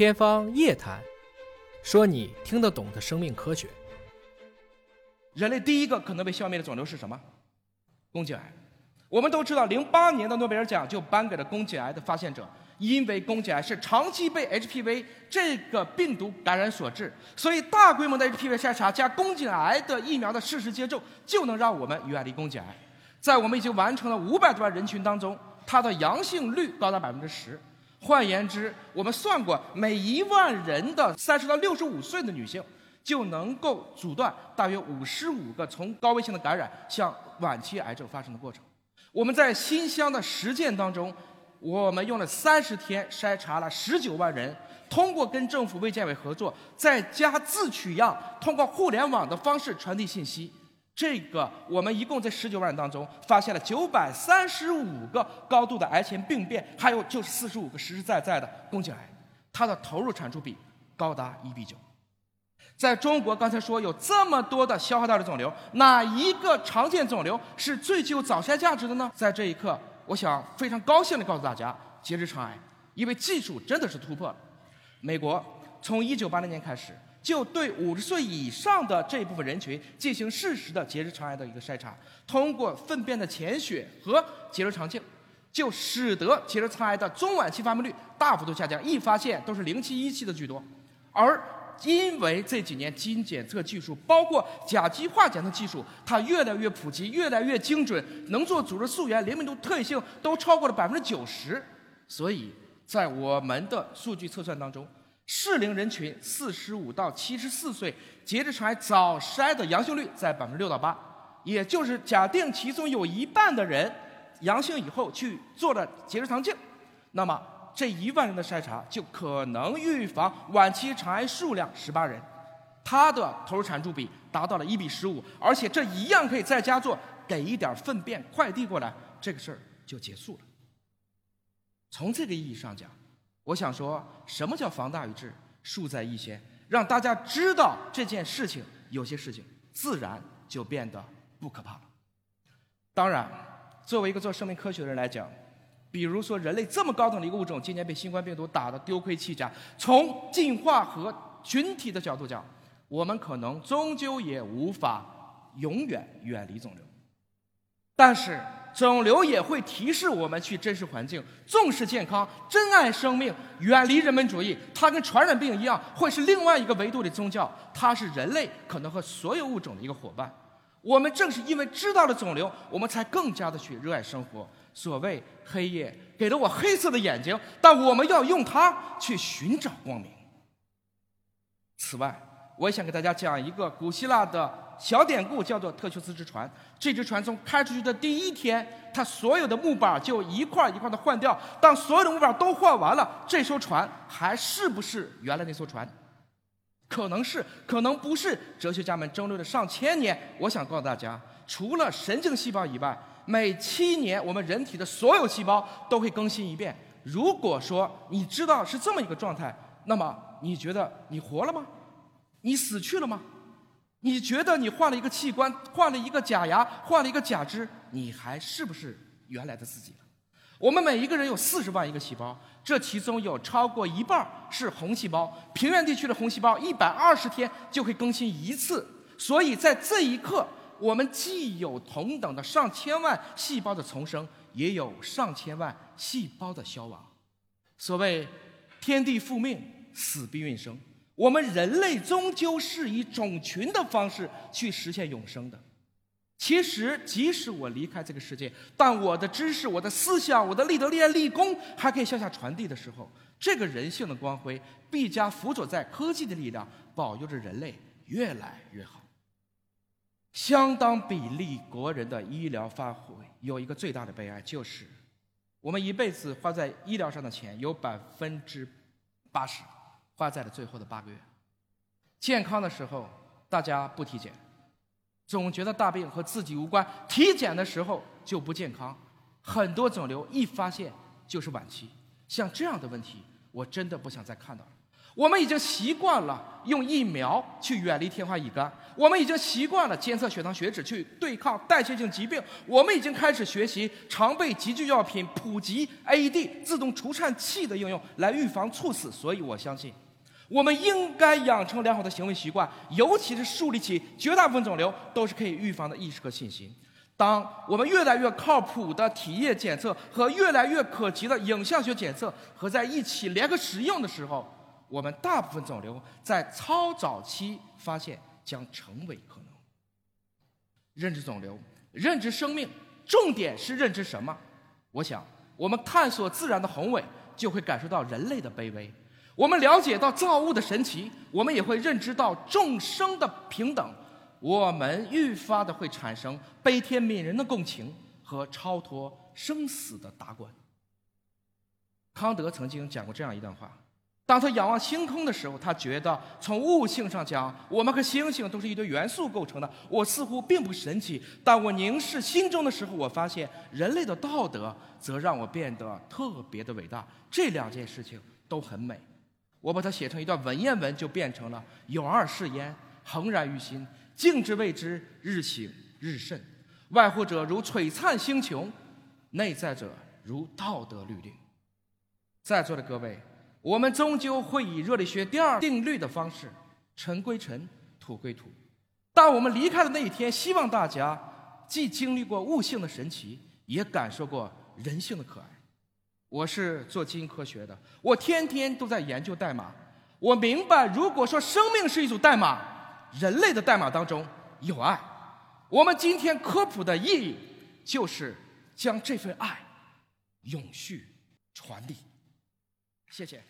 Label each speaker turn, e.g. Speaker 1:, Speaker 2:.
Speaker 1: 天方夜谭，说你听得懂的生命科学。
Speaker 2: 人类第一个可能被消灭的肿瘤是什么？宫颈癌。我们都知道，零八年的诺贝尔奖就颁给了宫颈癌的发现者，因为宫颈癌是长期被 HPV 这个病毒感染所致，所以大规模的 HPV 筛查加宫颈癌的疫苗的适时接种，就能让我们远离宫颈癌。在我们已经完成了五百多万人群当中，它的阳性率高达百分之十。换言之，我们算过，每一万人的三十到六十五岁的女性，就能够阻断大约五十五个从高危性的感染向晚期癌症发生的过程。我们在新乡的实践当中，我们用了三十天筛查了十九万人，通过跟政府卫健委合作，在家自取样，通过互联网的方式传递信息。这个我们一共在十九万人当中发现了九百三十五个高度的癌前病变，还有就是四十五个实实在在的宫颈癌，它的投入产出比高达一比九。在中国，刚才说有这么多的消化道的肿瘤，哪一个常见肿瘤是最具有早筛价值的呢？在这一刻，我想非常高兴地告诉大家，结直肠癌，因为技术真的是突破了。美国从一九八零年开始，就对五十岁以上的这一部分人群进行适时的结直肠癌的一个筛查，通过粪便的潜血和结直肠镜，就使得结直肠癌的中晚期发病率大幅度下降，一发现都是零期一期的居多，而。因为这几年基因检测技术，包括甲基化检测技术，它越来越普及，越来越精准，能做组织溯源、灵敏度、特异性都超过了百分之九十。所以在我们的数据测算当中，适龄人群四十五到七十四岁结直肠癌早筛的阳性率在百分之六到八，也就是假定其中有一半的人阳性以后去做了结直肠镜，那么。这一万人的筛查就可能预防晚期肠癌数量十八人，它的投入产出比达到了一比十五，而且这一样可以在家做，给一点粪便快递过来，这个事儿就结束了。从这个意义上讲，我想说什么叫防大于治，术在一先，让大家知道这件事情，有些事情自然就变得不可怕了。当然，作为一个做生命科学的人来讲。比如说，人类这么高等的一个物种，今年被新冠病毒打得丢盔弃甲。从进化和群体的角度讲，我们可能终究也无法永远远离肿瘤。但是，肿瘤也会提示我们去珍视环境、重视健康、珍爱生命、远离人本主义。它跟传染病一样，会是另外一个维度的宗教。它是人类可能和所有物种的一个伙伴。我们正是因为知道了肿瘤，我们才更加的去热爱生活。所谓黑夜给了我黑色的眼睛，但我们要用它去寻找光明。此外，我也想给大家讲一个古希腊的小典故，叫做特修斯之船。这只船从开出去的第一天，它所有的木板就一块一块的换掉。当所有的木板都换完了，这艘船还是不是原来那艘船？可能是，可能不是。哲学家们争论了上千年。我想告诉大家，除了神经细胞以外，每七年我们人体的所有细胞都会更新一遍。如果说你知道是这么一个状态，那么你觉得你活了吗？你死去了吗？你觉得你换了一个器官，换了一个假牙，换了一个假肢，你还是不是原来的自己了？我们每一个人有四十万一个细胞，这其中有超过一半是红细胞。平原地区的红细胞一百二十天就会更新一次，所以在这一刻，我们既有同等的上千万细胞的重生，也有上千万细胞的消亡。所谓天地复命，死必运生，我们人类终究是以种群的方式去实现永生的。其实，即使我离开这个世界，但我的知识、我的思想、我的立德、立言、立功还可以向下传递的时候，这个人性的光辉必将辅佐在科技的力量，保佑着人类越来越好。相当比例国人的医疗发挥有一个最大的悲哀，就是我们一辈子花在医疗上的钱有百分之八十花在了最后的八个月。健康的时候，大家不体检。总觉得大病和自己无关，体检的时候就不健康，很多肿瘤一发现就是晚期。像这样的问题，我真的不想再看到了。我们已经习惯了用疫苗去远离天花乙肝，我们已经习惯了监测血糖血脂去对抗代谢性疾病，我们已经开始学习常备急救药品普及 AED 自动除颤器的应用来预防猝死。所以我相信，我们应该养成良好的行为习惯，尤其是树立起绝大部分肿瘤都是可以预防的意识和信心。当我们越来越靠谱的体液检测和越来越可及的影像学检测合在一起联合使用的时候，我们大部分肿瘤在超早期发现将成为可能。认知肿瘤，认知生命，重点是认知什么？我想，我们探索自然的宏伟，就会感受到人类的卑微；我们了解到造物的神奇，我们也会认知到众生的平等。我们愈发的会产生悲天悯人的共情和超脱生死的达观。康德曾经讲过这样一段话：当他仰望星空的时候，他觉得从物性上讲，我们和星星都是一堆元素构成的，我似乎并不神奇；但我凝视心中的时候，我发现人类的道德则让我变得特别的伟大。这两件事情都很美，我把它写成一段文言文，就变成了“有二是焉，恒然于心”。静之谓之，日省日慎；外乎者如璀璨星穹，内在者如道德律令。在座的各位，我们终究会以热力学第二定律的方式，尘归尘，土归土。当我们离开的那一天，希望大家既经历过悟性的神奇，也感受过人性的可爱。我是做基因科学的，我天天都在研究代码。我明白，如果说生命是一组代码。人类的代码当中有爱，我们今天科普的意义就是将这份爱永续传递。谢谢。